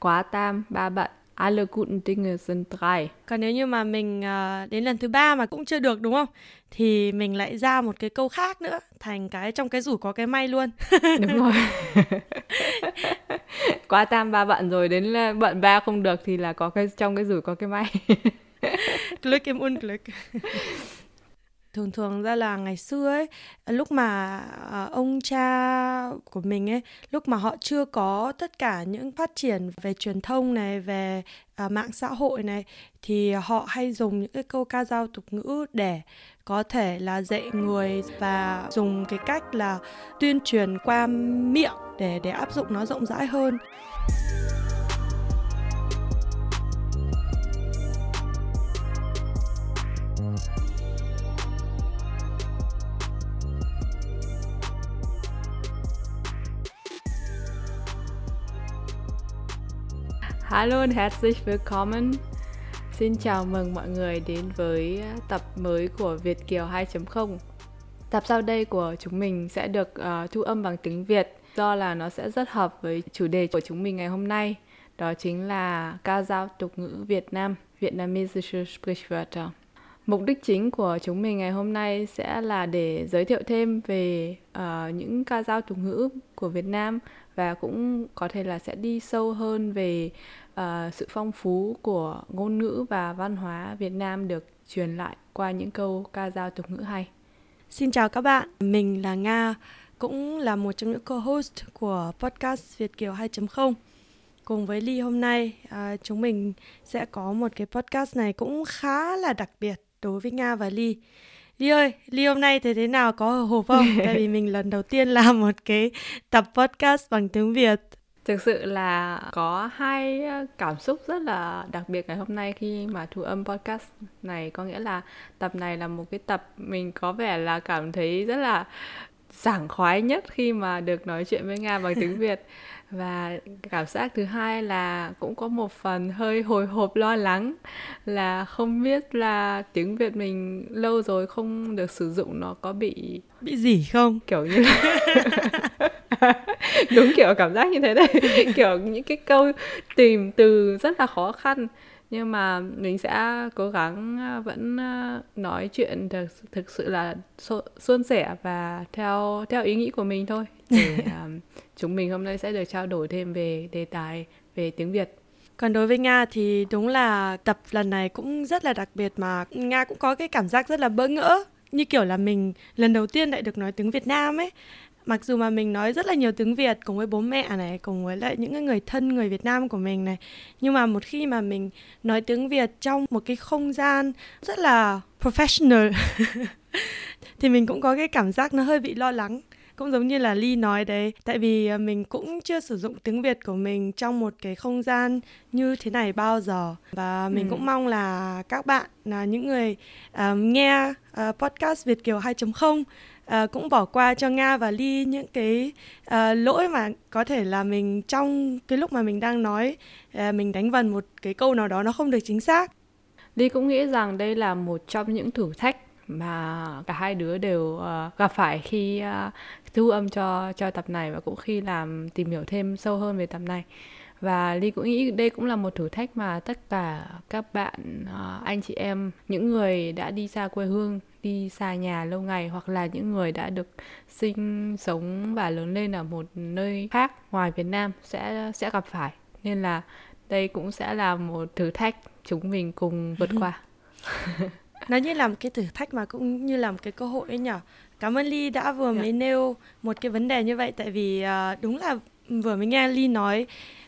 quá tam ba bận Alle guten Dinge sind drei. Còn nếu như mà mình uh, đến lần thứ ba mà cũng chưa được đúng không? Thì mình lại ra một cái câu khác nữa, thành cái trong cái rủi có cái may luôn. đúng rồi. Quá tam ba bận rồi đến bận ba không được thì là có cái trong cái rủi có cái may. Glück im Unglück thường thường ra là ngày xưa ấy lúc mà uh, ông cha của mình ấy lúc mà họ chưa có tất cả những phát triển về truyền thông này về uh, mạng xã hội này thì họ hay dùng những cái câu ca dao tục ngữ để có thể là dạy người và dùng cái cách là tuyên truyền qua miệng để để áp dụng nó rộng rãi hơn. Hallo und herzlich willkommen. Xin chào mừng mọi người đến với ờ, tập mới của Việt Kiều 2.0. Tập sau đây của chúng mình sẽ được uh, thu âm bằng tiếng Việt do là nó sẽ rất hợp với chủ đề của chúng mình ngày hôm nay. Đó chính là ca dao tục ngữ Việt Nam, Vietnamesische Sprichwörter. Mục đích chính của chúng mình ngày hôm nay sẽ là để giới thiệu thêm về uh, những ca dao tục ngữ của Việt Nam và cũng có thể là sẽ đi sâu hơn về uh, sự phong phú của ngôn ngữ và văn hóa Việt Nam được truyền lại qua những câu ca dao tục ngữ hay. Xin chào các bạn, mình là Nga, cũng là một trong những co-host của podcast Việt Kiều 2.0. Cùng với Ly hôm nay, uh, chúng mình sẽ có một cái podcast này cũng khá là đặc biệt đối với Nga và Ly. Ly ơi, Ly hôm nay thế thế nào có hộp không? Tại vì mình lần đầu tiên làm một cái tập podcast bằng tiếng Việt. Thực sự là có hai ờ, cảm xúc rất là đặc biệt ngày hôm nay khi mà thu âm podcast này. Có nghĩa là tập này là một cái tập mình có vẻ là cảm thấy rất là sảng khoái nhất khi mà được nói chuyện với Nga bằng tiếng Việt. và cảm giác thứ hai là cũng có một phần hơi hồi hộp lo lắng là không biết là tiếng Việt mình lâu rồi không được sử dụng nó có bị bị gì không? kiểu như là đúng kiểu cảm giác như thế đấy. Kiểu những cái câu tìm từ rất là khó khăn nhưng mà mình sẽ cố gắng à, vẫn à, nói chuyện thực thực sự là suôn sẻ và theo theo ý nghĩ của mình thôi. Để um, chúng mình hôm nay sẽ được trao đổi thêm về đề tài về tiếng Việt. Còn đối với Nga thì đúng là tập lần này cũng rất là đặc biệt mà Nga cũng có cái cảm giác rất là bỡ ngỡ. Như kiểu là mình lần đầu tiên lại được nói tiếng Việt Nam ấy mặc dù mà mình nói rất là nhiều tiếng Việt cùng với bố mẹ này cùng với lại những người thân người Việt Nam của mình này nhưng mà một khi mà mình nói tiếng Việt trong một cái không gian rất là professional thì mình cũng có cái cảm giác nó hơi bị lo lắng cũng giống như là Ly nói đấy tại vì à, mình cũng chưa sử dụng tiếng Việt của mình trong một cái không gian như thế này bao giờ và mình ừ. cũng mong là các bạn là những người um, nghe uh, podcast Việt Kiều 2.0 uh, cũng bỏ qua cho Nga và Ly những cái uh, lỗi mà có thể là mình trong cái lúc mà mình đang nói uh, mình đánh vần một cái câu nào đó nó không được chính xác. Ly cũng nghĩ rằng đây là một trong những thử thách mà cả hai đứa đều uh, gặp phải khi uh, thu âm cho cho tập này và cũng khi làm tìm hiểu thêm sâu hơn về tập này và ly cũng nghĩ đây cũng là một thử thách mà tất cả các bạn anh chị em những người đã đi xa quê hương đi xa nhà lâu ngày hoặc là những người đã được sinh sống và lớn lên ở một nơi khác ngoài Việt Nam sẽ sẽ gặp phải nên là đây cũng sẽ là một thử thách chúng mình cùng vượt qua nó như là một cái thử thách mà cũng như là một cái cơ hội ấy nhở cảm ơn ly đã vừa yeah. Dạ. mới nêu một cái vấn đề như vậy tại vì uh, đúng là vừa mới nghe ly nói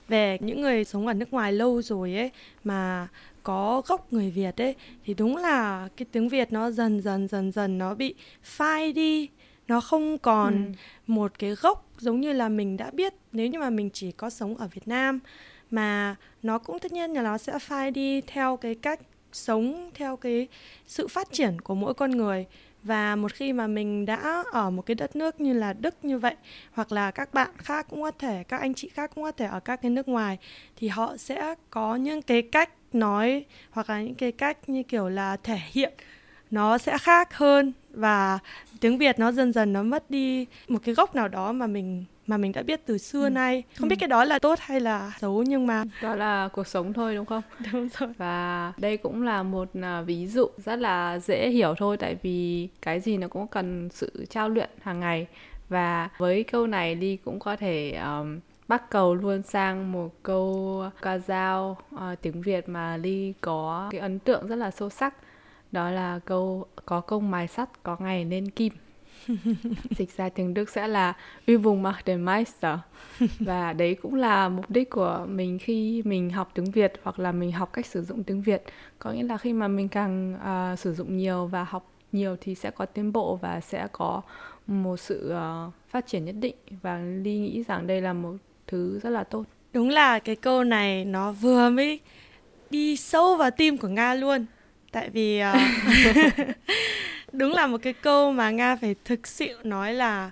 về những người sống ở nước ngoài lâu rồi ấy mà có gốc người Việt ấy thì đúng là cái tiếng Việt nó dần dần dần dần nó bị phai đi nó không còn ừ. một cái gốc giống như là mình đã biết nếu như mà mình chỉ có sống ở Việt Nam mà nó cũng tất nhiên là nó sẽ phai đi theo cái cách sống theo cái sự phát triển của mỗi con người và một khi mà mình đã ở một cái đất nước như là Đức như vậy, hoặc là các bạn khác cũng có thể, các anh chị khác cũng có thể ở các cái nước ngoài, thì họ sẽ có những cái cách nói, hoặc là những cái cách như kiểu là thể hiện nó sẽ khác hơn. Và tiếng Việt nó dần dần nó mất đi một cái gốc nào đó mà mình mà mình đã biết từ xưa ừ. nay. Không biết cái đó là tốt hay là xấu nhưng mà đó là cuộc sống thôi đúng không? Đúng rồi. Và đây cũng là một uh, ví dụ rất là dễ hiểu thôi tại vì cái gì nó cũng cần sự trao luyện hàng ngày. Và với câu này đi cũng có thể um, bắt cầu luôn sang một câu ca dao uh, tiếng Việt mà Ly có cái ấn tượng rất là sâu sắc. Đó là câu có công mài sắt có ngày nên kim dịch ra tiếng Đức sẽ là Übung macht den Meister và đấy cũng là mục đích của mình khi mình học tiếng Việt hoặc là mình học cách sử dụng tiếng Việt. Có nghĩa là khi mà mình càng uh, sử dụng nhiều và học nhiều thì sẽ có tiến bộ và sẽ có một sự uh, phát triển nhất định. Và Ly nghĩ rằng đây là một thứ rất là tốt. Đúng là cái câu này nó vừa mới đi sâu vào tim của Nga luôn. Tại vì uh, đúng là một cái câu mà nga phải thực sự nói là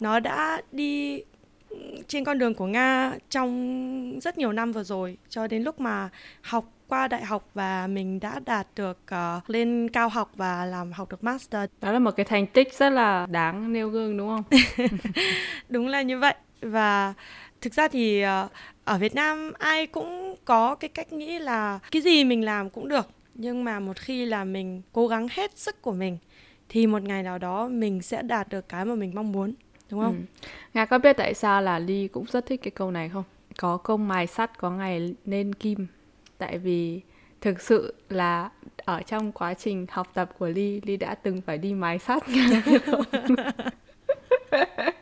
nó đã đi trên con đường của nga trong rất nhiều năm vừa rồi cho đến lúc mà học qua đại học và mình đã đạt được uh, lên cao học và làm học được master. Đó là một cái thành tích rất là đáng nêu gương đúng không? đúng là như vậy và thực ra thì uh, ở Việt Nam ai cũng có cái cách nghĩ là cái gì mình làm cũng được nhưng mà một khi là mình cố gắng hết sức của mình thì một ngày nào đó mình sẽ đạt được cái mà mình mong muốn đúng không? Ừ. Nga có biết tại sao là Ly cũng rất thích cái câu này không? Có công mài sắt có ngày nên kim. Tại vì thực sự là ở trong quá trình học tập của Ly, Ly đã từng phải đi mài sắt.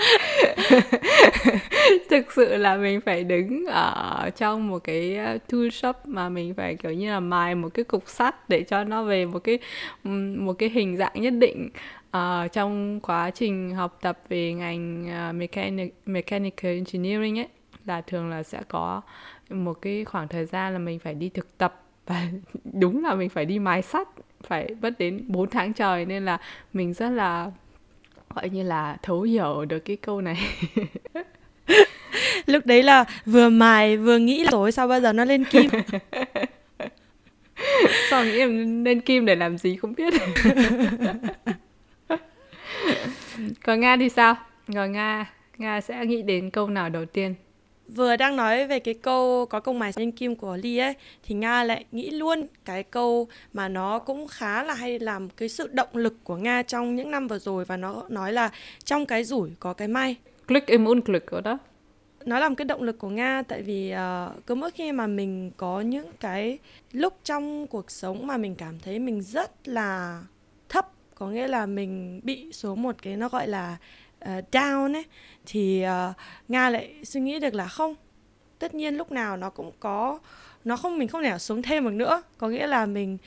thực sự là mình phải đứng ở trong một cái ờ, tool shop mà mình phải kiểu như là mài một cái cục sắt để cho nó về một cái một cái hình dạng nhất định uh, trong quá trình học tập về ngành ờ, uh, mechanic, mechanical engineering ấy. Là thường là sẽ có một cái khoảng thời gian là mình phải đi thực tập và đúng là mình phải đi mài sắt phải mất đến 4 tháng trời nên là mình rất là gọi như là thấu hiểu được cái câu này. Lúc đấy là vừa mài vừa nghĩ là tối sao bao giờ nó lên kim? Sao nghĩ em lên kim để làm gì không biết. Còn nga thì sao? Rồi nga nga sẽ nghĩ đến câu nào đầu tiên vừa đang nói về cái câu có công mài lên kim của Ly ấy thì Nga lại nghĩ luôn cái câu mà nó cũng khá là hay làm cái sự động lực của Nga trong những năm vừa rồi và nó nói là trong cái rủi có cái may. Glück im Unglück đó. Nó làm cái động lực của Nga tại vì uh, cứ mỗi khi mà mình có những cái lúc trong cuộc sống mà mình cảm thấy mình rất là thấp có nghĩa là mình bị xuống một cái nó gọi là uh, down ấy thì uh, nga lại suy nghĩ được là không tất nhiên lúc nào nó cũng có nó không mình không thể xuống thêm được nữa có nghĩa là mình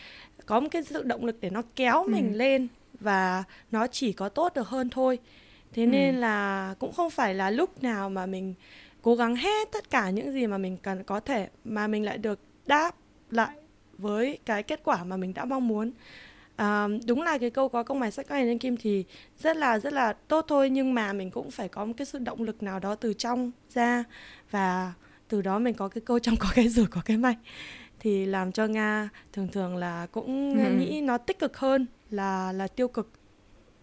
có một cái sự động lực để nó kéo ừ. mình lên và nó chỉ có tốt được hơn thôi thế ừ. nên là cũng không phải là lúc nào mà mình cố gắng hết tất cả những gì mà mình cần có thể mà mình lại được đáp lại với cái kết quả mà mình đã mong muốn à, đúng là cái câu có công mài sắt có ngày lên kim thì rất là rất là tốt thôi nhưng mà mình cũng phải có một cái sự động lực nào đó từ trong ra và từ đó mình có cái câu trong có cái rủi có cái may thì làm cho nga thường thường là cũng ừ. nghĩ nó tích cực hơn là là tiêu cực.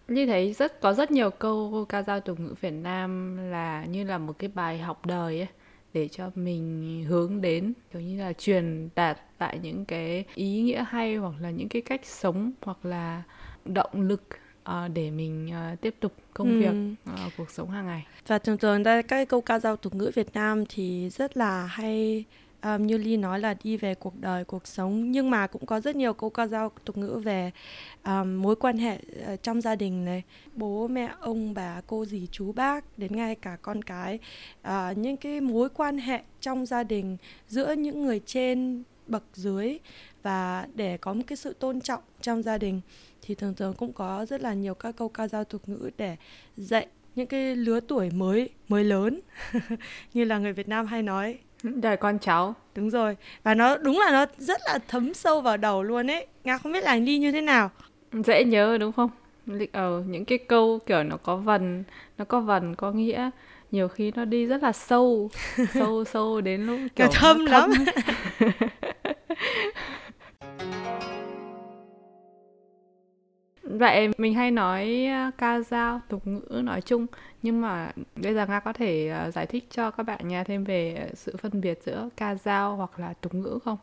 Như thấy rất có rất nhiều câu ca dao tục ngữ Việt Nam là như là một cái bài học đời ấy để cho mình hướng đến kiểu như là truyền đạt tại những cái ý nghĩa hay hoặc là những cái cách sống hoặc là động lực uh, để mình uh, tiếp tục công ừ. việc uh, cuộc sống hàng ngày và thường thường đây các câu ca dao tục ngữ Việt Nam thì rất là hay um, như Ly nói là đi về cuộc đời cuộc sống nhưng mà cũng có rất nhiều câu ca dao tục ngữ về um, mối quan hệ uh, trong gia đình này. Bố mẹ ông bà cô dì chú bác đến ngay cả con cái. Uh, những cái mối quan hệ trong gia đình giữa những người trên bậc dưới và để có một cái sự tôn trọng trong gia đình thì thường thường cũng có rất là nhiều các câu ca dao tục ngữ để dạy những cái lứa tuổi mới mới lớn như là người Việt Nam hay nói đời con cháu. Đúng rồi. Và nó đúng là nó rất là thấm sâu vào đầu luôn ấy. Nga không biết là đi như thế nào. Dễ nhớ đúng không? Ờ, những cái câu kiểu nó có vần nó có vần có nghĩa. Nhiều khi nó đi rất là sâu sâu sâu đến lúc kiểu thâm, thâm lắm vậy mình hay nói ờ, ca dao, tục ngữ nói chung, nhưng mà bây giờ nga có thể ờ, giải thích cho các bạn nghe thêm về sự phân biệt giữa ca dao hoặc là tục ngữ không?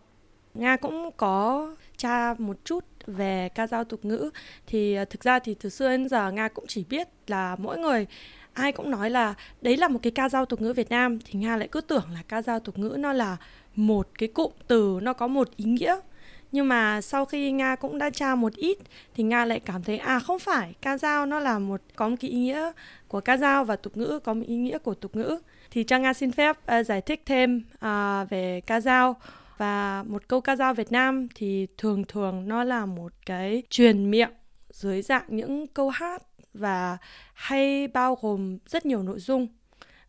Nga cũng có tra một chút về ca dao, tục ngữ. Thì ờ, thực ra thì từ xưa đến giờ nga cũng chỉ biết là mỗi người, ai cũng nói là đấy là một cái ca dao, tục ngữ Việt Nam. Thì Nga lại cứ tưởng là ca dao, tục ngữ nó là một cái cụm từ, nó có một ý nghĩa nhưng mà sau khi nga cũng đã tra một ít thì nga lại cảm thấy à không phải ca dao nó là một có một cái ý nghĩa của ca dao và tục ngữ có một ý nghĩa của tục ngữ. Thì cho nga xin phép uh, giải thích thêm uh, về ca dao. Và một câu ca dao Việt Nam thì thường thường nó là một cái truyền miệng dưới dạng những câu hát và hay bao gồm rất nhiều nội dung.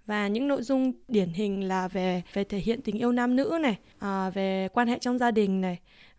Và những nội dung điển hình là về về thể hiện tình yêu nam nữ này à, về quan hệ trong gia đình này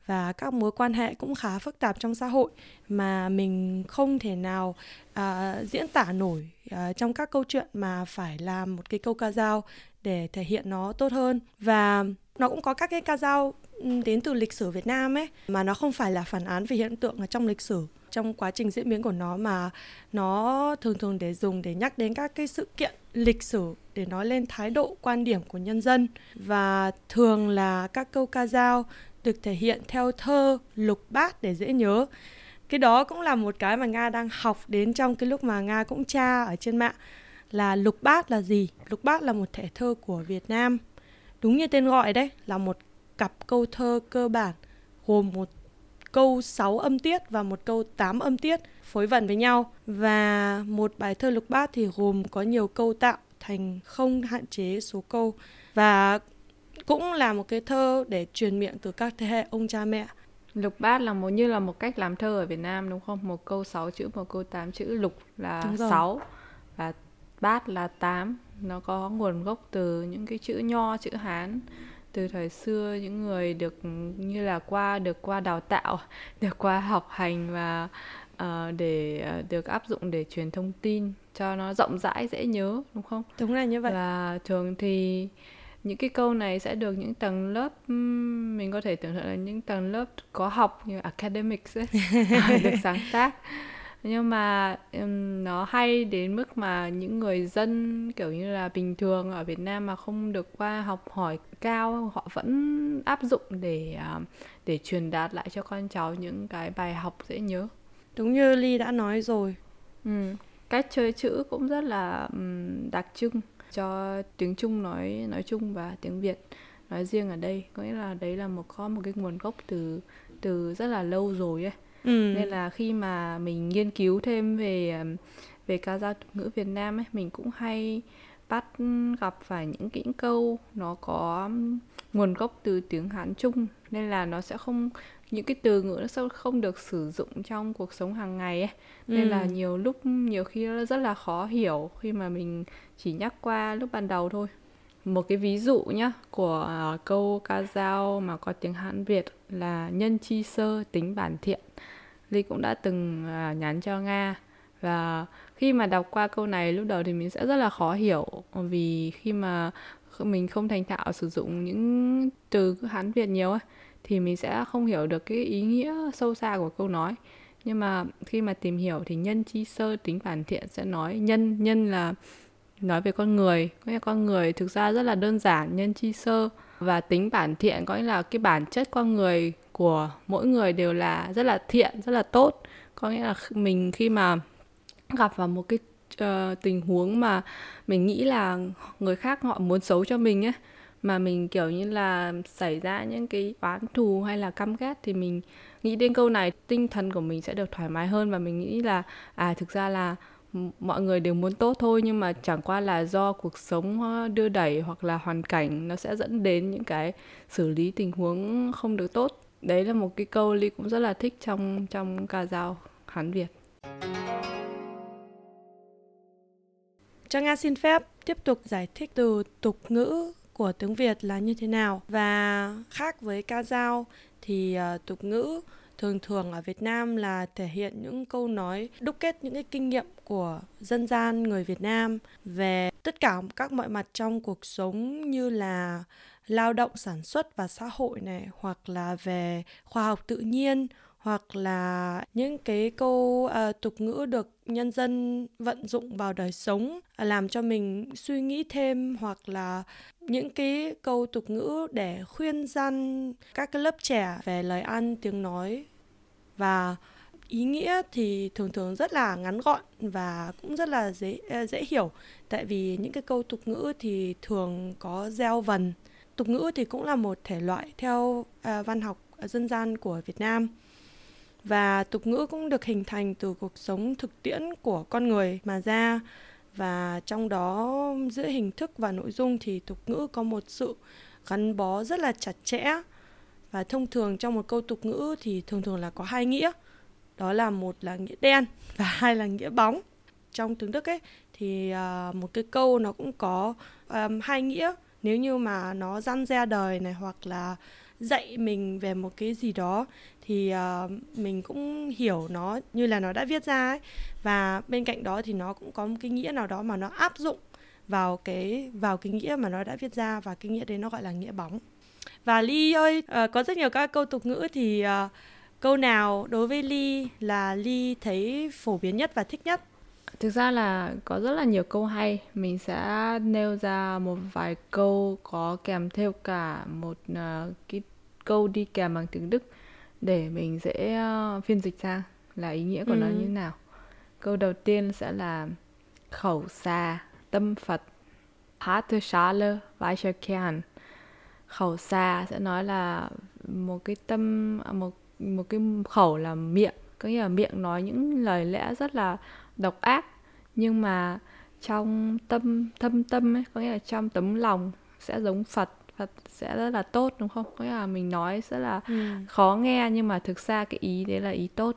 và các mối quan hệ cũng khá phức tạp trong xã hội mà mình không thể nào à, diễn tả nổi à, trong các câu chuyện mà phải làm một cái câu ca dao để thể hiện nó tốt hơn. Và nó cũng có các cái ca dao ừ, đến từ lịch sử Việt Nam ấy mà nó không phải là phản án về hiện tượng ở trong lịch sử trong quá trình diễn biến của nó mà nó thường thường để dùng để nhắc đến các cái sự kiện lịch sử để nói lên thái độ quan điểm của nhân dân. Và thường là các câu ca dao được thể hiện theo thơ lục bát để dễ nhớ. Cái đó cũng là một cái mà nga đang học đến trong cái lúc mà nga cũng tra ở trên mạng là lục bát là gì? Lục bát là một thể thơ của việt nam. Đúng như tên gọi đấy, là một cặp câu thơ cơ bản, gồm một câu 6 âm tiết và một câu 8 âm tiết phối vần với nhau. Và một bài thơ lục bát thì gồm có nhiều câu tạo thành không hạn chế số câu. Và cũng là một cái thơ để truyền miệng từ các thế hệ ông cha mẹ Lục bát là một như là một cách làm thơ ở Việt Nam đúng không? Một câu 6 chữ, một câu 8 chữ. Lục là 6 và bát là 8. Nó có nguồn gốc từ những cái chữ nho, chữ Hán. Từ thời xưa những người được như là qua được qua đào tạo, được qua học hành và uh, để uh, được áp dụng để truyền thông tin cho nó rộng rãi dễ nhớ đúng không? Đúng là như vậy. Và thường thì những cái câu này sẽ được những tầng lớp mình có thể tưởng tượng là những tầng lớp có học như academics ấy, được sáng tác. Nhưng mà nó hay đến mức mà những người dân kiểu như là bình thường ở Việt Nam mà không được qua học hỏi cao họ vẫn áp dụng để uh, để truyền đạt lại cho con cháu những cái bài học dễ nhớ. Đúng như Ly đã nói rồi. Ừ. cách chơi chữ cũng rất là đặc trưng cho tiếng Trung nói nói chung và tiếng Việt nói riêng ở đây. Có nghĩa là đấy là một có một cái nguồn gốc từ từ rất là lâu rồi ấy. Ừ. nên là khi mà mình nghiên cứu thêm về về ca dao tục ngữ Việt Nam ấy mình cũng hay bắt gặp phải những kỹ câu nó có nguồn gốc từ tiếng Hán Trung. Nên là nó sẽ không những cái từ ngữ nó sẽ không được sử dụng trong cuộc sống hàng ngày ấy. Nên ừ. là nhiều lúc nhiều khi nó rất là khó hiểu khi mà mình chỉ nhắc qua lúc ban đầu thôi. Một cái ví dụ nhá của uh, câu ca dao mà có tiếng Hán Việt là nhân chi sơ tính bản thiện Ly cũng đã từng uh, nhắn cho Nga. Và khi mà đọc qua câu này lúc đầu thì mình sẽ rất là khó hiểu vì khi mà mình không thành thạo sử dụng những từ Hán Việt nhiều ấy thì mình sẽ không hiểu được cái ý nghĩa sâu xa của câu nói. Nhưng mà khi mà tìm hiểu thì nhân chi sơ tính bản thiện sẽ nói nhân nhân là nói về con người. Có nghĩa con người thực ra rất là đơn giản nhân chi sơ và tính bản thiện. Có nghĩa là cái bản chất con người của mỗi người đều là rất là thiện rất là tốt. Có nghĩa là mình khi mà gặp vào một cái uh, tình huống mà mình nghĩ là người khác họ muốn xấu cho mình ấy mà mình, kiểu như là, xảy ra những cái oán thù hay là căm ghét thì mình nghĩ đến câu này, tinh thần của mình sẽ được thoải mái hơn và mình nghĩ là à thực ra là mọi người đều muốn tốt thôi nhưng mà chẳng qua là do cuộc sống ờ, đưa đẩy hoặc là hoàn cảnh nó sẽ dẫn đến những cái xử lý tình huống không được tốt. Đấy là một cái câu ly cũng rất là thích trong trong ca dao hán việt. Cho nga xin phép tiếp tục giải thích từ tục ngữ của tiếng việt là như thế nào? Và khác với ca dao thì uh, tục ngữ thường thường ở Việt Nam là thể hiện những câu nói đúc kết những cái kinh nghiệm của dân gian người Việt Nam về tất cả các mọi mặt trong cuộc sống như là lao động sản xuất và xã hội này hoặc là về khoa học tự nhiên hoặc là những cái câu uh, tục ngữ được nhân dân vận dụng vào đời sống ờ, làm cho mình suy nghĩ thêm hoặc là những cái câu tục ngữ để khuyên răn các cái lớp trẻ về lời ăn tiếng nói. Và ý nghĩa thì thường thường rất là ngắn gọn và cũng rất là dễ ờ, dễ hiểu. Tại vì những cái câu tục ngữ thì thường có gieo vần. Tục ngữ thì cũng là một thể loại theo uh, văn học dân gian của Việt Nam và tục ngữ cũng được hình thành từ cuộc sống thực tiễn của con người mà ra. Và trong đó giữa hình thức và nội dung thì tục ngữ có một sự gắn bó rất là chặt chẽ. Và thông thường trong một câu tục ngữ thì thường thường là có hai nghĩa. Đó là một là nghĩa đen và hai là nghĩa bóng. Trong tiếng đức ấy thì à, một cái câu nó cũng có um, hai nghĩa. Nếu như mà nó răn ra đời này hoặc là dạy mình về một cái gì đó thì uh, mình cũng hiểu nó như là nó đã viết ra ấy. Và bên cạnh đó thì nó cũng có một cái nghĩa nào đó mà nó áp dụng vào cái vào cái nghĩa mà nó đã viết ra và cái nghĩa đấy nó gọi là nghĩa bóng. Và ly ơi uh, có rất nhiều các câu tục ngữ thì uh, câu nào đối với ly là ly thấy phổ biến nhất và thích nhất? Thực ra là có rất là nhiều câu hay. Mình sẽ nêu ra một vài câu có kèm theo cả một uh, cái câu đi kèm bằng tiếng đức để mình dễ uh, phiên dịch ra là ý nghĩa của ừ. nó như nào. Câu đầu tiên sẽ là khẩu xà tâm phật harte Schale weicher Kern khẩu xà sẽ nói là một cái tâm một một cái khẩu là miệng có nghĩa là miệng nói những lời lẽ rất là độc ác nhưng mà trong tâm thâm tâm ấy có nghĩa là trong tấm lòng sẽ giống Phật Phật sẽ rất là tốt đúng không? Có nghĩa là mình nói rất là ừ. khó nghe nhưng mà thực ra cái ý đấy là ý tốt.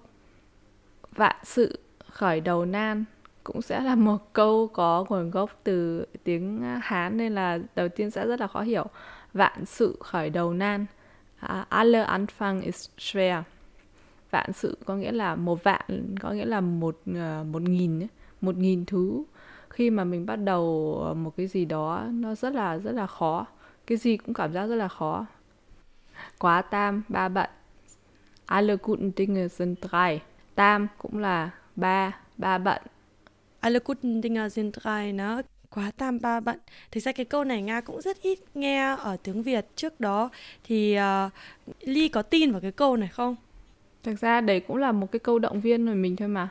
Vạn sự khởi đầu nan cũng sẽ là một câu có nguồn gốc từ tiếng Hán nên là đầu tiên sẽ rất là khó hiểu. Vạn sự khởi đầu nan. Alle Anfang ist schwer. Vạn sự có nghĩa là một vạn, có nghĩa là một uh, một nghìn một nghìn thứ khi mà mình bắt đầu một cái gì đó nó rất là rất là khó cái gì cũng cảm giác rất là khó. Quá tam ba bận. Alle guten Dinge sind drei. Tam cũng là ba ba bận. Alle guten Dinge sind drei nó. Quá tam ba bận. Thực ra cái câu này nga cũng rất ít nghe ở tiếng việt trước đó. Thì uh, ly có tin vào cái câu này không? Thực ra đấy cũng là một cái câu động viên của mình thôi mà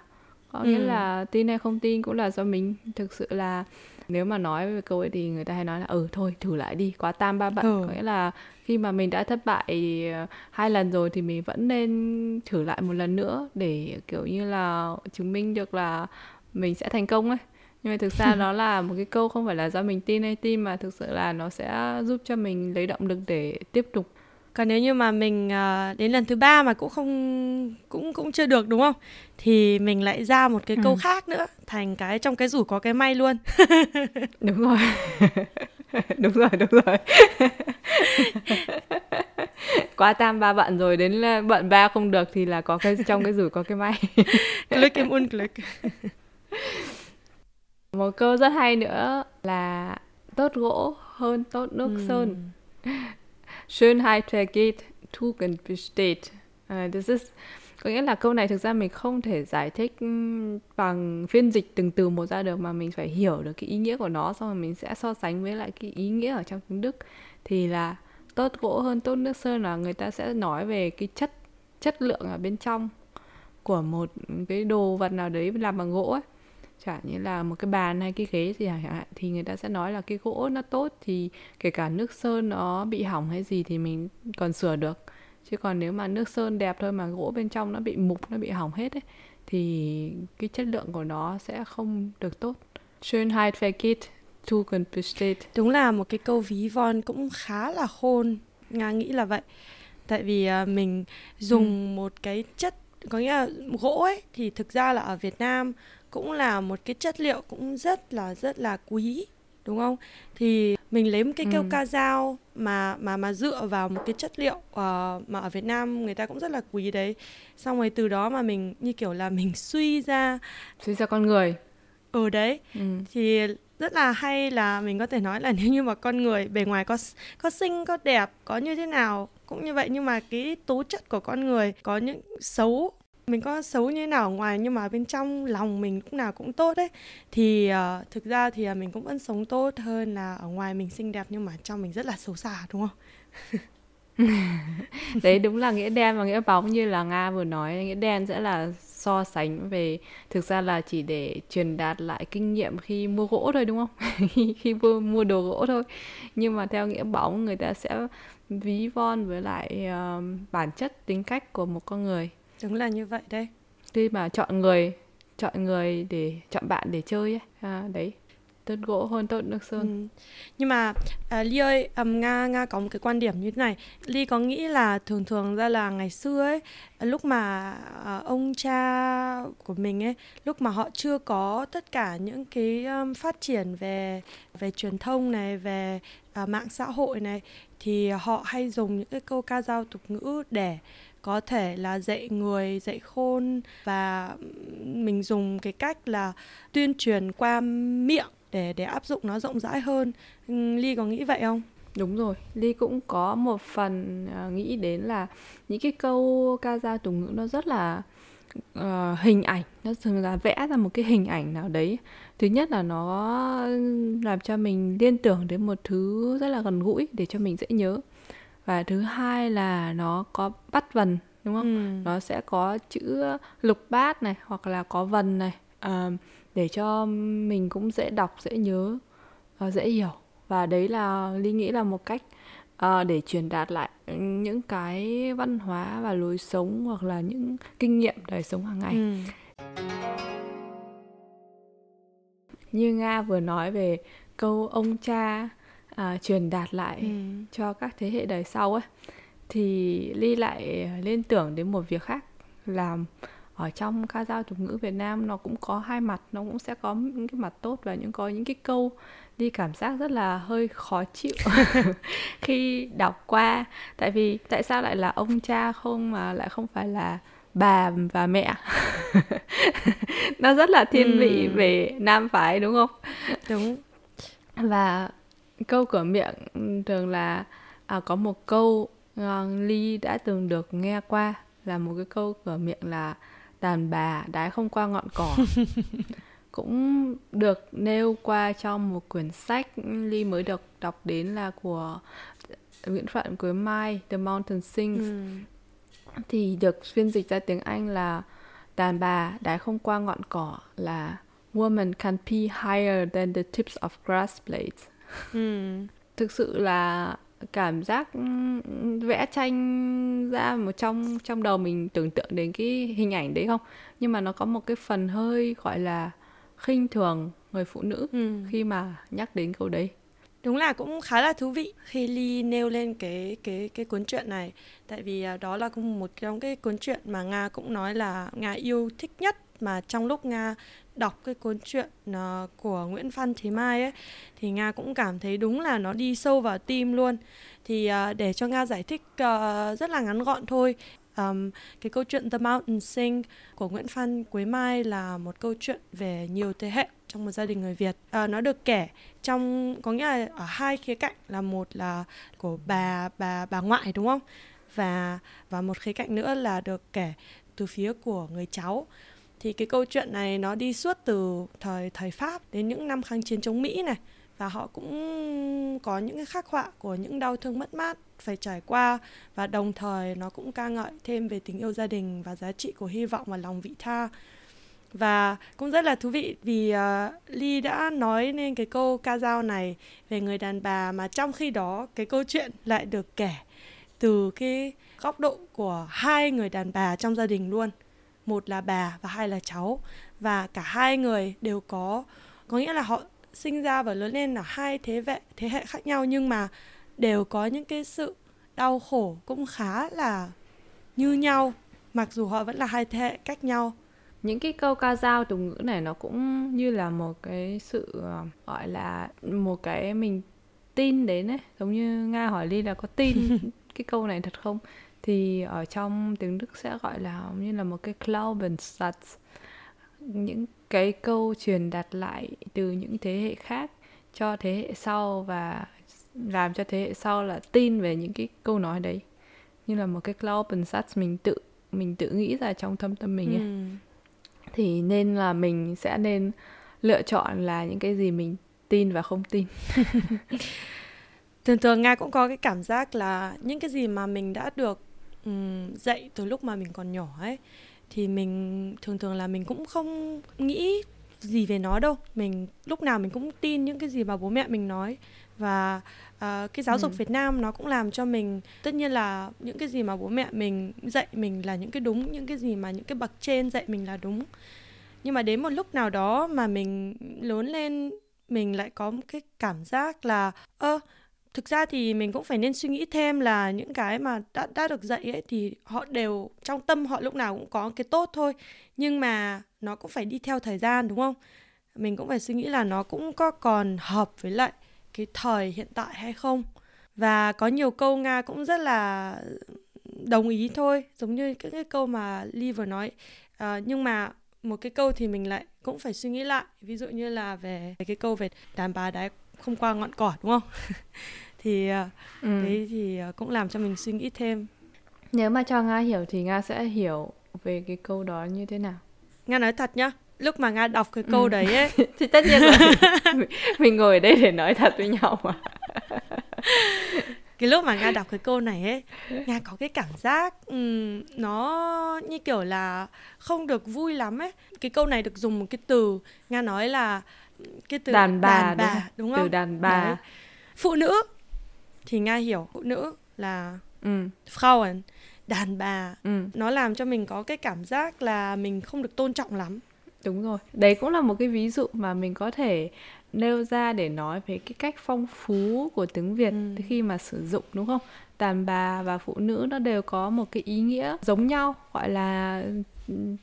có ừ. nghĩa là tin hay không tin cũng là do mình thực sự là nếu mà nói về câu ấy thì người ta hay nói là ừ thôi thử lại đi quá tam ba bận ừ. có nghĩa là khi mà mình đã thất bại ờ, hai lần rồi thì mình vẫn nên thử lại một lần nữa để kiểu như là chứng minh được là mình sẽ thành công ấy nhưng mà thực ra nó là một cái câu không phải là do mình tin hay tin mà thực sự là nó sẽ giúp cho mình lấy động lực để tiếp tục còn nếu như mà mình uh, đến lần thứ ba mà cũng không cũng cũng chưa được đúng không? Thì mình lại ra một cái ừ. câu khác nữa thành cái trong cái rủi có cái may luôn. Đúng rồi. Đúng rồi đúng rồi. Quá tam ba bận rồi đến bận ba không được thì là có cái trong cái rủi có cái may. Click im unglück một câu rất hay nữa là tốt gỗ hơn tốt nước ừ. sơn Schönheit vergeht, Tugend besteht. Uh, this is có nghĩa là câu này thực ra mình không thể giải thích ừ, bằng phiên dịch từng từ một ra được mà mình phải hiểu được cái ý nghĩa của nó xong rồi mình sẽ so sánh với lại cái ý nghĩa ở trong tiếng Đức thì là tốt gỗ hơn tốt nước sơn là người ta sẽ nói về cái chất chất lượng ở bên trong của một cái đồ vật nào đấy làm bằng gỗ ấy chẳng như là một cái bàn hay cái ghế gì chẳng hạn thì người ta sẽ nói là cái gỗ nó tốt thì kể cả nước sơn nó bị hỏng hay gì thì mình còn sửa được. Chứ còn nếu mà nước sơn đẹp thôi mà gỗ bên trong nó bị mục nó bị hỏng hết ấy thì cái chất lượng của nó sẽ không được tốt. Schönheit vergeht Tugend besteht. Đúng là một cái câu ví von cũng khá là khôn. Nga nghĩ là vậy. Tại vì uh, mình dùng ừ. một cái chất có nghĩa là gỗ ấy thì thực ra là ở Việt Nam cũng là một cái chất liệu cũng rất là rất là quý đúng không thì mình lấy một cái keo ừ. ca dao mà mà mà dựa vào một cái chất liệu uh, mà ở Việt Nam người ta cũng rất là quý đấy xong rồi từ đó mà mình như kiểu là mình suy ra suy ra con người ừ đấy ừ. thì rất là hay là mình có thể nói là nếu như mà con người bề ngoài có có xinh có đẹp có như thế nào cũng như vậy nhưng mà cái tố chất của con người có những xấu mình có xấu như thế nào ở ngoài nhưng mà bên trong lòng mình lúc nào cũng tốt đấy thì uh, thực ra thì uh, mình cũng vẫn sống tốt hơn là ở ngoài mình xinh đẹp nhưng mà trong mình rất là xấu xa đúng không? Đấy đúng là nghĩa đen và nghĩa bóng như là nga vừa nói. Nghĩa đen sẽ là so sánh về thực ra là chỉ để truyền đạt lại kinh nghiệm khi mua gỗ thôi đúng không? Khi mua, mua đồ gỗ thôi. Nhưng mà theo nghĩa bóng người ta sẽ ví von với lại uh, bản chất tính cách của một con người đúng là như vậy đấy. Khi mà chọn người chọn người để chọn bạn để chơi ấy. À, đấy. Tốt gỗ hơn tốt nước sơn. Ừ. nhưng mà à, ly ơi um, nga nga có một cái quan điểm như thế này. Ly có nghĩ là thường thường ra là ngày xưa ấy lúc mà à, ông cha của mình ấy lúc mà họ chưa có tất cả những cái um, phát triển về về truyền thông này về uh, mạng xã hội này thì họ hay dùng những cái câu ca dao tục ngữ để có thể là dạy người dạy khôn và mình dùng cái cách là tuyên truyền qua miệng để để áp dụng nó rộng rãi hơn. Ừ, ly có nghĩ vậy không? Đúng rồi ly cũng có một phần uh, nghĩ đến là những cái câu ca dao tục ngữ nó rất là uh, hình ảnh nó thường là vẽ ra một cái hình ảnh nào đấy. Thứ nhất là nó làm cho mình liên tưởng đến một thứ rất là gần gũi để cho mình dễ nhớ và thứ hai là nó có bắt vần đúng không ừ. nó sẽ có chữ lục bát này hoặc là có vần này uh, để cho mình cũng dễ đọc dễ nhớ uh, dễ hiểu và đấy là ly nghĩ là một cách uh, để truyền đạt lại những cái văn hóa và lối sống hoặc là những kinh nghiệm đời sống hàng ngày ừ. như nga vừa nói về câu ông cha uh, truyền đạt lại ừ. cho các thế hệ đời sau ấy thì ly lại liên tưởng đến một việc khác là ở trong ca dao tục ngữ Việt Nam nó cũng có hai mặt nó cũng sẽ có những cái mặt tốt và những có những cái câu đi cảm giác rất là hơi khó chịu khi đọc qua tại vì tại sao lại là ông cha không mà lại không phải là bà và mẹ nó rất là thiên vị ừ. về nam phái đúng không đúng và câu cửa miệng thường là à, có một câu uh, ly đã từng được nghe qua là một cái câu cửa miệng là đàn bà đái không qua ngọn cỏ cũng được nêu qua trong một quyển sách ly mới được đọc đến là của Nguyễn Phận Quế Mai The Mountain Sings. Ừ. thì được phiên dịch ra tiếng Anh là đàn bà đái không qua ngọn cỏ là woman can be higher than the tips of grass blades ừ. thực sự là cảm giác vẽ tranh ra một trong trong đầu mình tưởng tượng đến cái hình ảnh đấy không nhưng mà nó có một cái phần hơi gọi là khinh thường người phụ nữ ừ. khi mà nhắc đến câu đấy đúng là cũng khá là thú vị khi Ly nêu lên cái cái cái cuốn truyện này tại vì à, đó là cũng một trong cái cuốn truyện mà Nga cũng nói là Nga yêu thích nhất mà trong lúc Nga đọc cái cuốn truyện uh, của Nguyễn Phan Thế Mai ấy thì Nga cũng cảm thấy đúng là nó đi sâu vào tim luôn. Thì uh, để cho Nga giải thích uh, rất là ngắn gọn thôi. Um, cái câu chuyện The Mountain Sing của Nguyễn Phan Quế Mai là một câu chuyện về nhiều thế hệ trong một gia đình người Việt. Uh, nó được kể trong có nghĩa là ở hai khía cạnh là một là của bà bà bà ngoại đúng không? Và và một khía cạnh nữa là được kể từ phía của người cháu thì cái câu chuyện này nó đi suốt từ thời thời Pháp đến những năm kháng chiến chống Mỹ này. Và họ cũng có những cái khắc họa của những đau thương mất mát phải trải qua. Và đồng thời nó cũng ca ngợi thêm về tình yêu gia đình và giá trị của hy vọng và lòng vị tha. Và cũng rất là thú vị vì uh, Ly đã nói nên cái câu ca dao này về người đàn bà mà trong khi đó cái câu chuyện lại được kể từ cái góc độ của hai người đàn bà trong gia đình luôn một là bà và hai là cháu. Và cả hai người đều có có nghĩa là họ sinh ra và lớn lên là hai thế hệ thế hệ khác nhau nhưng mà đều có những cái sự đau khổ cũng khá là như nhau mặc dù họ vẫn là hai thế hệ cách nhau. Những cái câu ca dao tục ngữ này nó cũng như là một cái sự ờ, gọi là một cái mình tin đến ấy. Giống như nga hỏi ly là có tin cái câu này thật không thì ở trong tiếng Đức sẽ gọi là như là một cái Glaubenssatz những cái câu truyền đạt lại từ những thế hệ khác cho thế hệ sau và làm cho thế hệ sau là tin về những cái câu nói đấy như là một cái Glaubenssatz mình tự mình tự nghĩ ra trong thâm tâm mình ấy. Ừ. thì nên là mình sẽ nên lựa chọn là những cái gì mình tin và không tin thường thường nga cũng có cái cảm giác là những cái gì mà mình đã được um, dạy từ lúc mà mình còn nhỏ ấy thì mình thường thường là mình cũng không nghĩ gì về nó đâu. Mình lúc nào mình cũng tin những cái gì mà bố mẹ mình nói. Và uh, cái giáo dục ừ. Việt Nam nó cũng làm cho mình tất nhiên là những cái gì mà bố mẹ mình dạy mình là những cái đúng những cái gì mà những cái bậc trên dạy mình là đúng. Nhưng mà đến một lúc nào đó mà mình lớn lên mình lại có một cái cảm giác là ơ thực ra thì mình cũng phải nên suy nghĩ thêm là những cái mà đã đã được dạy ấy thì họ đều trong tâm họ lúc nào cũng có cái tốt thôi. Nhưng mà nó cũng phải đi theo thời gian đúng không? Mình cũng phải suy nghĩ là nó cũng có còn hợp với lại cái thời hiện tại hay không? Và có nhiều câu nga cũng rất là đồng ý thôi giống như các cái câu mà Lee vừa nói. À, nhưng mà một cái câu thì mình lại cũng phải suy nghĩ lại. Ví dụ như là về cái câu về đàn bà đái không qua ngọn cỏ đúng không? Thì ờ, ừ. đấy thì ờ, cũng làm cho mình suy nghĩ thêm. Nếu mà cho nga hiểu thì nga sẽ hiểu về cái câu đó như thế nào? Nga nói thật nhá lúc mà nga đọc cái câu ừ. đấy ấy. Thì tất nhiên rồi. Mình, mình ngồi ở đây để nói thật với nhau mà. Cái lúc mà nga đọc cái câu này ấy nga có cái cảm giác um, nó như kiểu là không được vui lắm ấy. Cái câu này được dùng một cái từ nga nói là cái từ đàn bà, đàn bà đúng, đúng không từ đàn bà Đấy. phụ nữ thì nga hiểu phụ nữ là ừ. Frauen đàn bà ừ. nó làm cho mình có cái cảm giác là mình không được tôn trọng lắm đúng rồi đấy cũng là một cái ví dụ mà mình có thể nêu ra để nói về cái cách phong phú của tiếng Việt ừ. khi mà sử dụng đúng không? Đàn bà và phụ nữ nó đều có một cái ý nghĩa giống nhau gọi là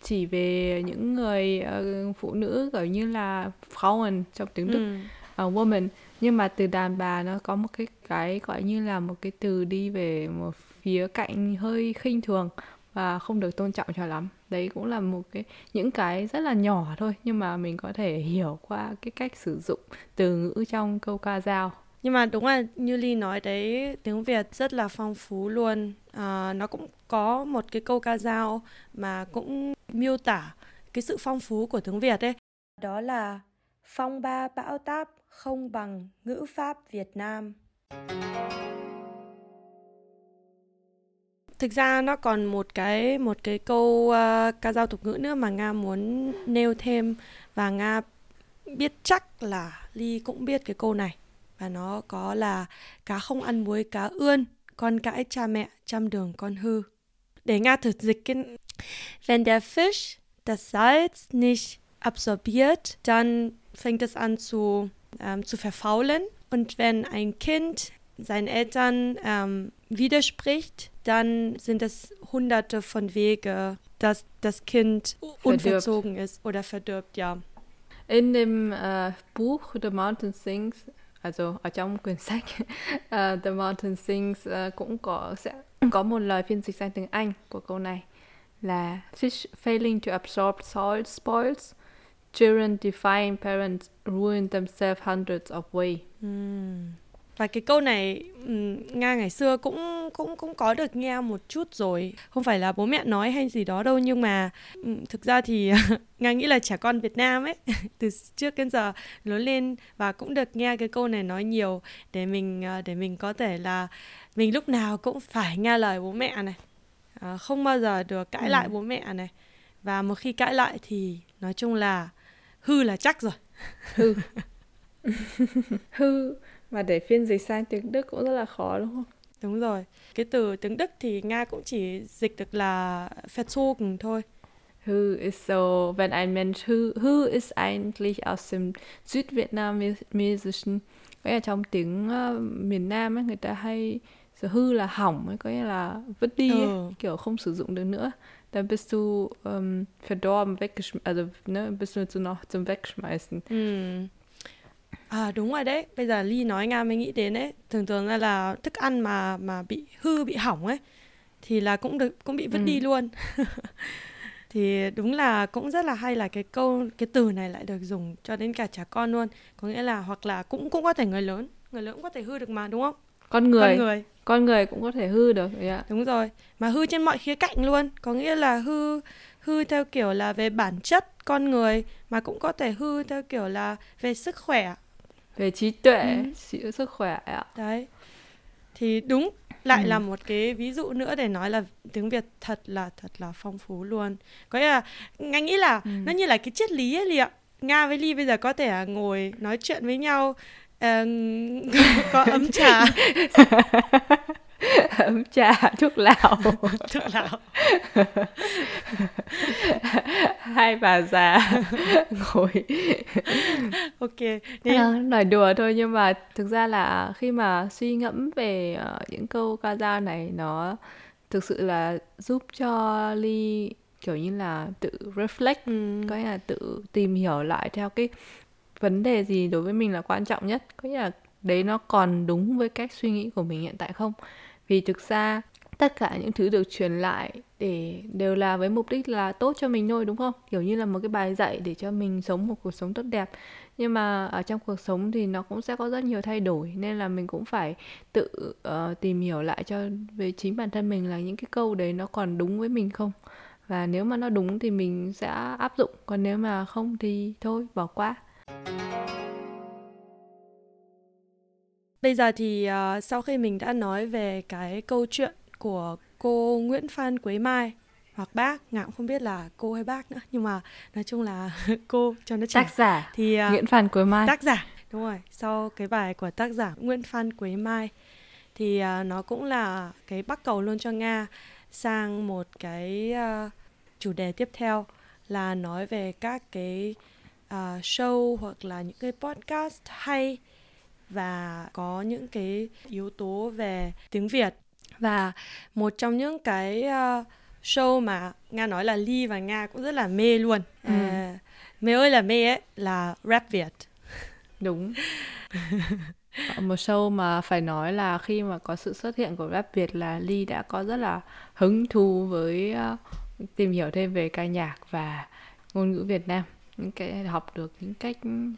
chỉ về những người uh, phụ nữ kiểu như là Frauen trong tiếng Đức ừ. uh, woman. Nhưng mà từ đàn bà nó có một cái cái gọi như là một cái từ đi về một phía cạnh hơi khinh thường và không được tôn trọng cho lắm. Đấy cũng là một cái những cái rất là nhỏ thôi nhưng mà mình có thể hiểu qua cái cách sử dụng từ ngữ trong câu ca dao nhưng mà đúng là như ly nói đấy tiếng việt rất là phong phú luôn. À, nó cũng có một cái câu ca dao mà cũng miêu tả cái sự phong phú của tiếng việt ấy. Đó là phong ba bão táp không bằng ngữ pháp việt nam thực ra nó còn một cái một cái câu uh, ca dao tục ngữ nữa mà nga muốn nêu thêm. Và nga biết chắc là ly cũng biết cái câu này và nó có là cá không ăn muối cá ươn con cãi cha mẹ trăm đường con hư để nga thử dịch cái wenn der Fisch das Salz nicht absorbiert dann fängt es an zu ähm, zu verfaulen und wenn ein Kind seinen Eltern ähm, widerspricht, dann sind es hunderte von Wege, dass das Kind verdirbt. unverzogen ist oder verdirbt, ja. In dem äh, Buch The Mountain Sings, also ở trong quyển sách uh, The Mountain Sings uh, cũng có sẽ có một lời phiên dịch sang tiếng Anh của câu này là fish failing to absorb salt spoils children defying parents ruin themselves hundreds of ways. Mm. Và cái câu này nga ngày xưa cũng cũng cũng có được nghe một chút rồi. Không phải là bố mẹ nói hay gì đó đâu nhưng mà thực ra thì nga nghĩ là trẻ con việt nam ấy từ trước đến giờ lớn lên và cũng được nghe cái câu này nói nhiều để mình ờ, để mình có thể là mình lúc nào cũng phải nghe lời bố mẹ này. À, không bao giờ được cãi ừ. lại bố mẹ này. Và một khi cãi lại thì nói chung là hư là chắc rồi. Hư. Hư và để phiên dịch sang tiếng Đức cũng rất là khó đúng không? Đúng rồi. Cái từ tiếng Đức thì Nga cũng chỉ dịch được là verzogen thôi. Who is so, wenn ein Mensch, who, who is eigentlich aus dem Südvietnamesischen, có nghĩa là trong tiếng uh, miền Nam ấy, người ta hay sự hư là hỏng ấy, có nghĩa là vứt đi ấy, ừ. kiểu không sử dụng được nữa. Dann bist du um, verdorben, weggeschmissen, also ne, bist du noch zum Wegschmeißen. Ừ. À đúng rồi đấy, bây giờ Ly nói Nga mới nghĩ đến đấy, thường thường là là thức ăn mà mà bị hư bị hỏng ấy thì là cũng được cũng bị vứt ừ. đi luôn. thì đúng là cũng rất là hay là cái câu cái từ này lại được dùng cho đến cả trẻ con luôn. Có nghĩa là hoặc là cũng cũng có thể người lớn người lớn cũng có thể hư được mà đúng không? Con người. Con người. Con người cũng có thể hư được yeah. đúng rồi. Mà hư trên mọi khía cạnh luôn. Có nghĩa là hư hư theo kiểu là về bản chất con người mà cũng có thể hư theo kiểu là về sức khỏe về trí tuệ ừ. sức khỏe ạ đấy thì đúng lại ừ. là một cái ví dụ nữa để nói là tiếng Việt thật là thật là phong phú luôn có nghĩa là ngay nghĩ là ừ. nó như là cái triết lý ấy lì ạ Nga với Ly bây giờ có thể ngồi nói chuyện với nhau uh, có ấm trà ấm trà thuốc lào. Thuốc lào. Hai bà già ngồi. Ok đi à, nói đùa thôi nhưng mà thực ra là khi mà suy ngẫm về uh, những câu ca dao này nó thực sự là giúp cho ly kiểu như là tự reflect ừ. có nghĩa là tự tìm hiểu lại theo cái vấn đề gì đối với mình là quan trọng nhất. Có nghĩa là đấy nó còn đúng với cách suy nghĩ của mình hiện tại không vì thực ra tất cả những thứ được truyền lại để đều là với mục đích là tốt cho mình thôi đúng không? Kiểu như là một cái bài dạy để cho mình sống một cuộc sống tốt đẹp. Nhưng mà ở trong cuộc sống thì nó cũng sẽ có rất nhiều thay đổi nên là mình cũng phải tự uh, tìm hiểu lại cho về chính bản thân mình là những cái câu đấy nó còn đúng với mình không? Và nếu mà nó đúng thì mình sẽ áp dụng còn nếu mà không thì thôi bỏ qua. Bây giờ thì uh, sau khi mình đã nói về cái câu chuyện của cô Nguyễn Phan Quế Mai hoặc bác, ngạo không biết là cô hay bác nữa nhưng mà nói chung là cô cho nó trẻ. Tác giả thì uh, Nguyễn Phan Quế Mai. Tác giả đúng rồi. Sau cái bài của tác giả Nguyễn Phan Quế Mai thì uh, nó cũng là cái bắt cầu luôn cho Nga sang một cái uh, chủ đề tiếp theo là nói về các cái uh, show hoặc là những cái podcast hay và có những cái yếu tố về tiếng Việt. Và một trong những cái uh, show mà nga nói là ly và nga cũng rất là mê luôn. Ừ. à, mê ơi là mê ấy là rap việt. Đúng. Một show mà phải nói là khi mà có sự xuất hiện của rap việt là ly đã có rất là hứng thú với uh, tìm hiểu thêm về ca nhạc và ngôn ngữ việt nam. Những cái học được những cách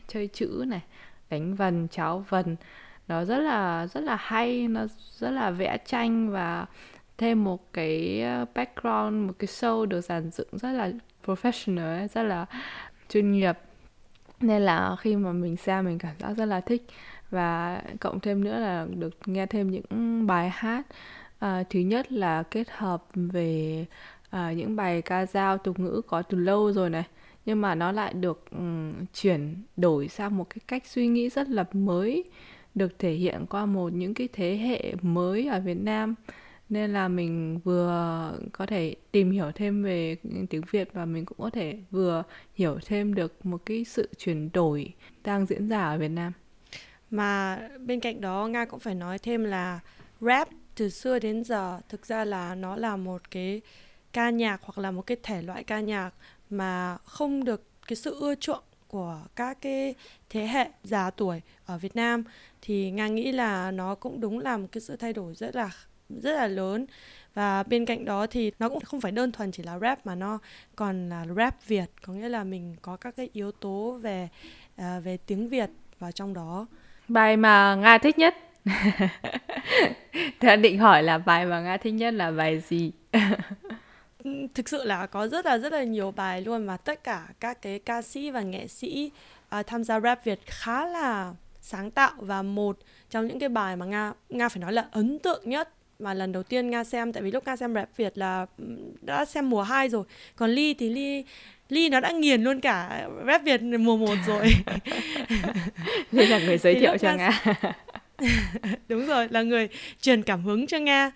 chơi chữ này đánh vần cháo vần nó rất là rất là hay nó rất là vẽ tranh và thêm một cái ờ, background một cái show được dàn dựng rất là professional ấy, rất là chuyên nghiệp. Nên là khi mà mình xem mình cảm giác rất là thích. Và cộng thêm nữa là được nghe thêm những bài hát à, thứ nhất là kết hợp về à, những bài ca dao tục ngữ có từ lâu rồi này nhưng mà nó lại được um, chuyển đổi sang một cái cách suy nghĩ rất là mới được thể hiện qua một những cái thế hệ mới ở Việt Nam nên là mình vừa có thể tìm hiểu thêm về tiếng Việt và mình cũng có thể vừa hiểu thêm được một cái sự chuyển đổi đang diễn ra ở Việt Nam. Mà bên cạnh đó Nga cũng phải nói thêm là rap từ xưa đến giờ thực ra là nó là một cái ca nhạc hoặc là một cái thể loại ca nhạc mà không được cái sự ưa chuộng của các cái thế hệ già tuổi ở Việt Nam thì nga nghĩ là nó cũng đúng là một cái sự thay đổi rất là rất là lớn. Và bên cạnh đó thì nó cũng không phải đơn thuần chỉ là rap mà nó còn là rap Việt có nghĩa là mình có các cái yếu tố về uh, về tiếng Việt vào trong đó. Bài mà nga thích nhất? Thế định hỏi là bài mà nga thích nhất là bài gì? thực sự là có rất là rất là nhiều bài luôn mà tất cả các cái ca sĩ và nghệ sĩ uh, tham gia rap Việt khá là sáng tạo và một trong những cái bài mà nga nga phải nói là ấn tượng nhất mà lần đầu tiên nga xem tại vì lúc nga xem rap việt là đã xem mùa 2 rồi. Còn ly thì ly ly nó đã nghiền luôn cả rap việt mùa 1 rồi. Ly là người giới thiệu cho nga, nga. đúng rồi là người truyền cảm hứng cho nga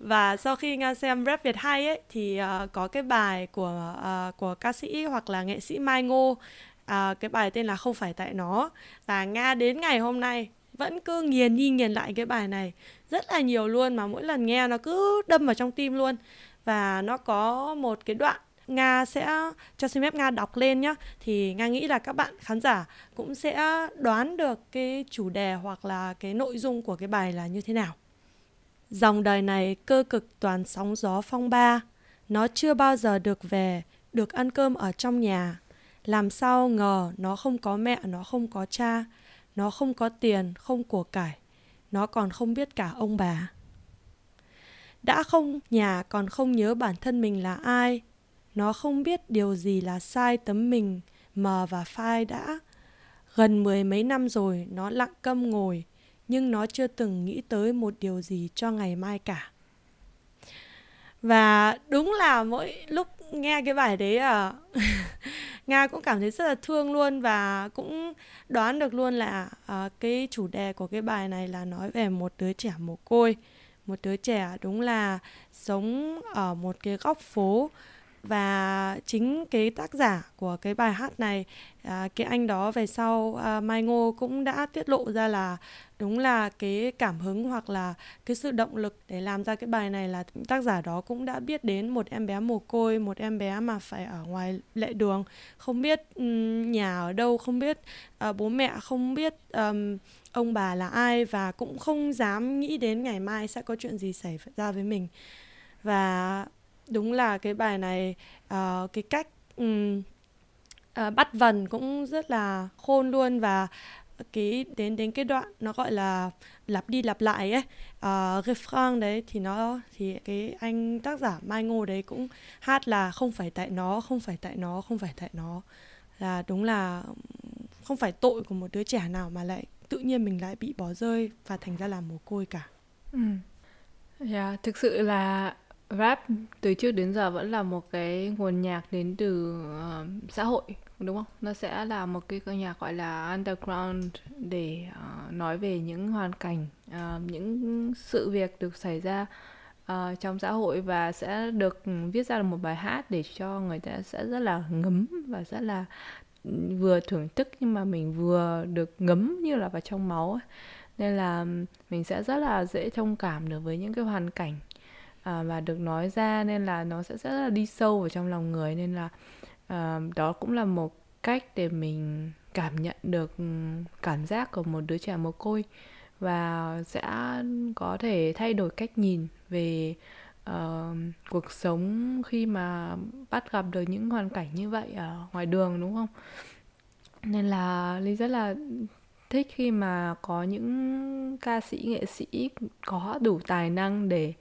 và sau khi nga xem rap việt hay ấy thì uh, có cái bài của uh, của ca sĩ hoặc là nghệ sĩ mai ngô. Uh, cái bài tên là không phải tại nó. Và nga đến ngày hôm nay vẫn cứ nghiền đi nghiền lại cái bài này rất là nhiều luôn mà mỗi lần nghe nó cứ đâm vào trong tim luôn. Và nó có một cái đoạn Nga sẽ cho xin phép Nga đọc lên nhá. Thì Nga nghĩ là các bạn khán giả cũng sẽ đoán được cái chủ đề hoặc là cái nội dung của cái bài là như thế nào. Dòng đời này cơ cực toàn sóng gió phong ba, nó chưa bao giờ được về được ăn cơm ở trong nhà. Làm sao ngờ nó không có mẹ, nó không có cha, nó không có tiền, không của cải. Nó còn không biết cả ông bà. Đã không nhà còn không nhớ bản thân mình là ai. Nó không biết điều gì là sai tấm mình mờ và phai đã. Gần mười mấy năm rồi nó lặng câm ngồi, nhưng nó chưa từng nghĩ tới một điều gì cho ngày mai cả. Và đúng là mỗi lúc nghe cái bài đấy à nga cũng cảm thấy rất là thương luôn và cũng đoán được luôn là à, cái chủ đề của cái bài này là nói về một đứa trẻ mồ côi một đứa trẻ đúng là sống ở một cái góc phố và chính cái tác giả của cái bài hát này à, cái anh đó về sau à, Mai Ngô cũng đã tiết lộ ra là đúng là cái cảm hứng hoặc là cái sự động lực để làm ra cái bài này là tác giả đó cũng đã biết đến một em bé mồ côi một em bé mà phải ở ngoài lệ đường không biết um, nhà ở đâu không biết uh, bố mẹ không biết um, ông bà là ai và cũng không dám nghĩ đến ngày mai sẽ có chuyện gì xảy ra với mình. Và đúng là cái bài này uh, cái cách um, uh, bắt vần cũng rất là khôn luôn và cái đến đến cái đoạn nó gọi là lặp đi lặp lại ấy uh, refrain đấy thì nó thì cái anh tác giả Mai Ngô đấy cũng hát là không phải tại nó không phải tại nó không phải tại nó là đúng là không phải tội của một đứa trẻ nào mà lại tự nhiên mình lại bị bỏ rơi và thành ra làm mồ côi cả. Ừ. Yeah, thực sự là rap từ trước đến giờ vẫn là một cái nguồn nhạc đến từ uh, xã hội đúng không? Nó sẽ là một cái nhạc gọi là underground để uh, nói về những hoàn cảnh, uh, những sự việc được xảy ra uh, trong xã hội và sẽ được viết ra là một bài hát để cho người ta sẽ rất là ngấm và rất là ừ, vừa thưởng thức nhưng mà mình vừa được ngấm như là vào trong máu ấy. nên là mình sẽ rất là dễ thông cảm được với những cái hoàn cảnh à, và được nói ra nên là nó sẽ rất là đi sâu vào trong lòng người. Nên là à, đó cũng là một cách để mình cảm nhận được ừ, cảm giác của một đứa trẻ mồ côi và sẽ có thể thay đổi cách nhìn về uh, cuộc sống khi mà bắt gặp được những hoàn cảnh như vậy ở ngoài đường đúng không? Nên là ly rất là thích khi mà có những ca sĩ nghệ sĩ có đủ tài năng để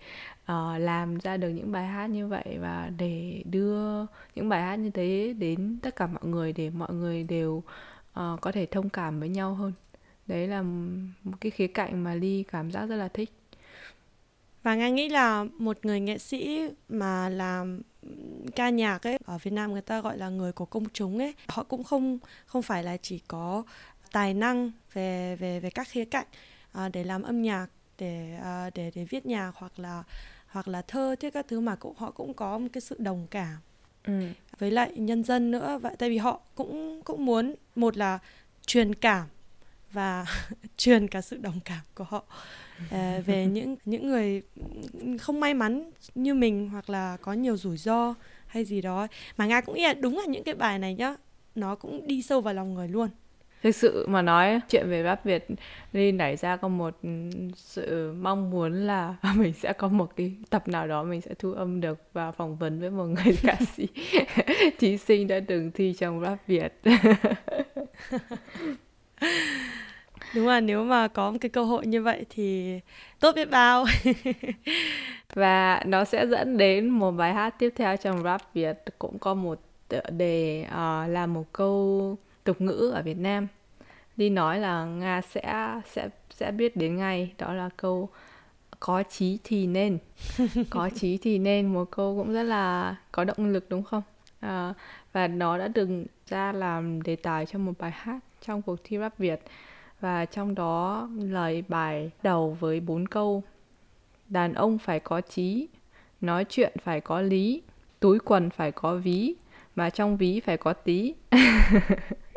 uh, làm ra được những bài hát như vậy và để đưa những bài hát như thế đến tất cả mọi người để mọi người đều uh, có thể thông cảm với nhau hơn. Đấy là một cái khía cạnh mà ly cảm giác rất là thích. Và nga nghĩ là một người nghệ sĩ mà làm ca nhạc ấy ở Việt Nam người ta gọi là người của công chúng ấy họ cũng không không phải là chỉ có tài năng về về về các khía cạnh à, để làm âm nhạc để à, để để viết nhạc hoặc là hoặc là thơ thế các thứ mà cũng họ cũng có một cái sự đồng cảm. Ừ. với lại nhân dân nữa vậy tại vì họ cũng cũng muốn một là truyền cảm và truyền cả sự đồng cảm của họ. Uh, về những những người không may mắn như mình hoặc là có nhiều rủi ro hay gì đó mà nga cũng nghĩ là đúng là những cái bài này nhá nó cũng đi sâu vào lòng người luôn thực sự mà nói chuyện về rap Việt đi nảy ra có một sự mong muốn là mình sẽ có một cái tập nào đó mình sẽ thu âm được và phỏng vấn với một người ca sĩ thí sinh đã từng thi trong rap Việt. Đúng là nếu mà có một cái cơ hội như vậy thì tốt biết bao. Và nó sẽ dẫn đến một bài hát tiếp theo trong rap Việt cũng có một tựa đề uh, là một câu tục ngữ ở Việt Nam. Đi nói là Nga sẽ sẽ sẽ biết đến ngay. Đó là câu có chí thì nên. Có chí thì nên một câu cũng rất là có động lực đúng không? À, và nó đã được ra làm đề tài cho một bài hát trong cuộc thi rap Việt. Và trong đó lời bài đầu với bốn câu đàn ông phải có trí nói chuyện phải có lý túi quần phải có ví mà trong ví phải có tí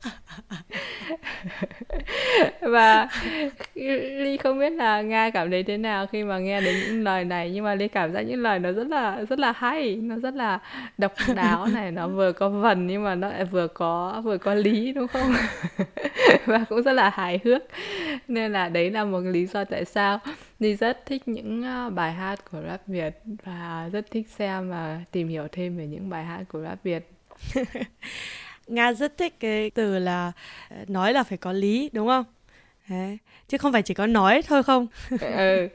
và ly không biết là nga cảm thấy thế nào khi mà nghe đến những lời này, nhưng mà ly cảm giác những lời nó rất là rất là hay, nó rất là độc đáo này, nó vừa có vần nhưng mà nó lại vừa có vừa có lý, đúng không? Và cũng rất là hài hước. Nên là đấy là một lý do tại sao ly rất thích những ờ, bài hát của rap việt và rất thích xem và tìm hiểu thêm về những bài hát của rap việt. Nga rất thích cái từ là ờ, nói là phải có lý đúng không? Đấy. Chứ không phải chỉ có nói thôi không? ừ.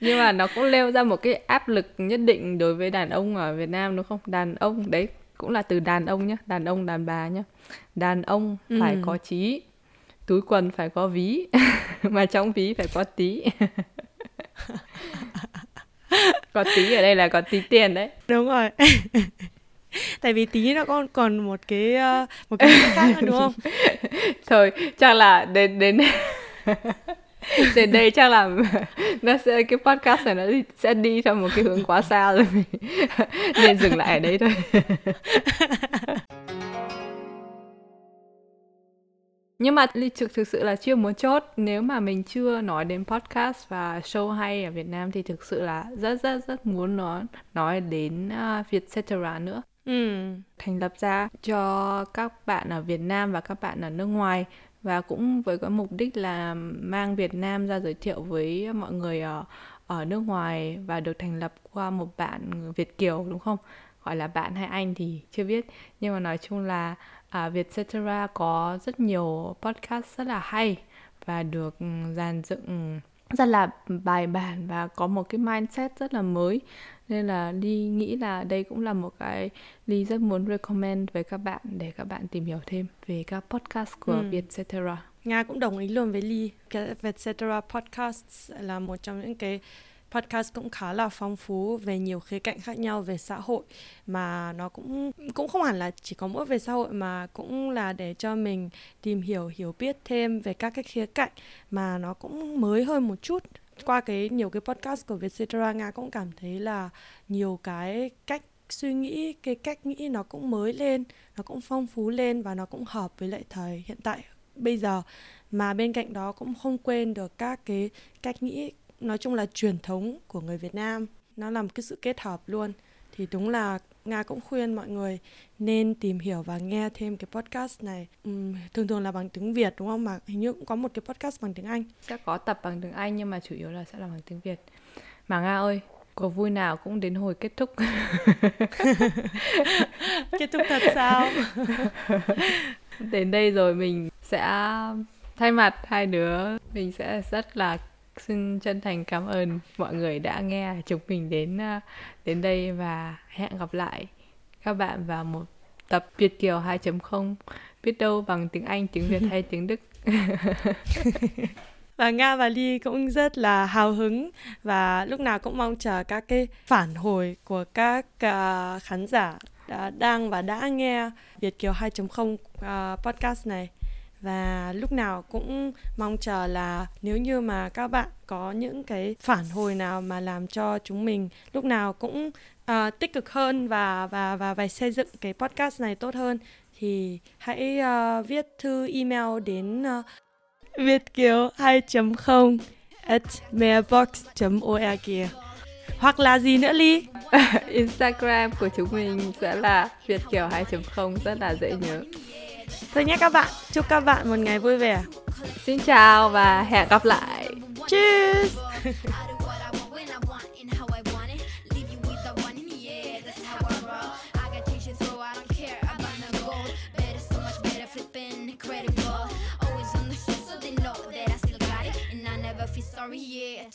Nhưng mà nó cũng leo ra một cái áp lực nhất định đối với đàn ông ở Việt Nam đúng không? Đàn ông đấy cũng là từ đàn ông nhá, đàn ông đàn bà nhá. Đàn ông ừ. phải có trí, túi quần phải có ví, mà trong ví phải có tí. có tí ở đây là có tí tiền đấy. Đúng rồi. tại vì tí nó còn còn một cái uh, một cái khác nữa đúng không? Thôi chắc là đến đến đến đây chắc là nó sẽ cái podcast này nó sẽ đi theo một cái hướng quá xa rồi mình nên dừng lại ở đây thôi. Nhưng mà ly thực thực sự là chưa muốn chốt. Nếu mà mình chưa nói đến podcast và show hay ở Việt Nam thì thực sự là rất rất rất muốn nói nói đến uh, Vietcetera nữa. Ừ. thành lập ra cho các bạn ở Việt Nam và các bạn ở nước ngoài và cũng với cái mục đích là mang Việt Nam ra giới thiệu với mọi người ở ở nước ngoài và được thành lập qua một bạn Việt kiều đúng không? Gọi là bạn hay anh thì chưa biết nhưng mà nói chung là à, Vietcetera có rất nhiều podcast rất là hay và được dàn dựng rất là bài bản và có một cái mindset rất là mới nên là Ly nghĩ là đây cũng là một cái Ly rất muốn recommend với các bạn để các bạn tìm hiểu thêm về các podcast của ừ. Vietcetera. Nga cũng đồng ý luôn với Ly. Cái Vietcetera podcast là một trong những cái podcast cũng khá là phong phú về nhiều khía cạnh khác nhau về xã hội mà nó cũng cũng không hẳn là chỉ có mỗi về xã hội mà cũng là để cho mình tìm hiểu hiểu biết thêm về các cái khía cạnh mà nó cũng mới hơn một chút qua cái nhiều cái podcast của Vietcetera Nga cũng cảm thấy là nhiều cái cách suy nghĩ, cái cách nghĩ nó cũng mới lên, nó cũng phong phú lên và nó cũng hợp với lại thời hiện tại bây giờ. Mà bên cạnh đó cũng không quên được các cái cách nghĩ, nói chung là truyền thống của người Việt Nam. Nó làm cái sự kết hợp luôn. Thì đúng là Nga cũng khuyên mọi người nên tìm hiểu và nghe thêm cái podcast này. Uhm, thường thường là bằng tiếng Việt đúng không? Mà hình như cũng có một cái podcast bằng tiếng Anh. Sẽ có tập bằng tiếng Anh nhưng mà chủ yếu là sẽ là bằng tiếng Việt. Mà Nga ơi có vui nào cũng đến hồi kết thúc. Kết thúc thật sao? Đến đây rồi mình sẽ thay mặt hai đứa. Mình sẽ rất là xin chân thành cảm ơn mọi người đã nghe chúng mình đến ờ, đến đây và hẹn gặp lại các bạn vào một tập Việt Kiều 2.0 biết đâu bằng tiếng Anh, tiếng Việt hay tiếng Đức. và Nga và Ly cũng rất là hào hứng và lúc nào cũng mong chờ các cái phản hồi của các uh, khán giả đã, đang và đã nghe Việt Kiều 2.0 uh, ờ, podcast này và lúc nào cũng mong chờ là nếu như mà các bạn có những cái phản hồi nào mà làm cho chúng mình lúc nào cũng uh, tích cực hơn và và và và xây dựng cái podcast này tốt hơn thì hãy uh, viết thư email đến uh, vietkiều 2.0 at mailbox.org hoặc là gì nữa Ly? Instagram của chúng mình sẽ là vietkiều 2.0 rất là dễ nhớ. Thôi nhé các bạn, chúc các bạn một ngày vui vẻ. Xin chào và hẹn gặp lại. Cheers! sorry, yeah.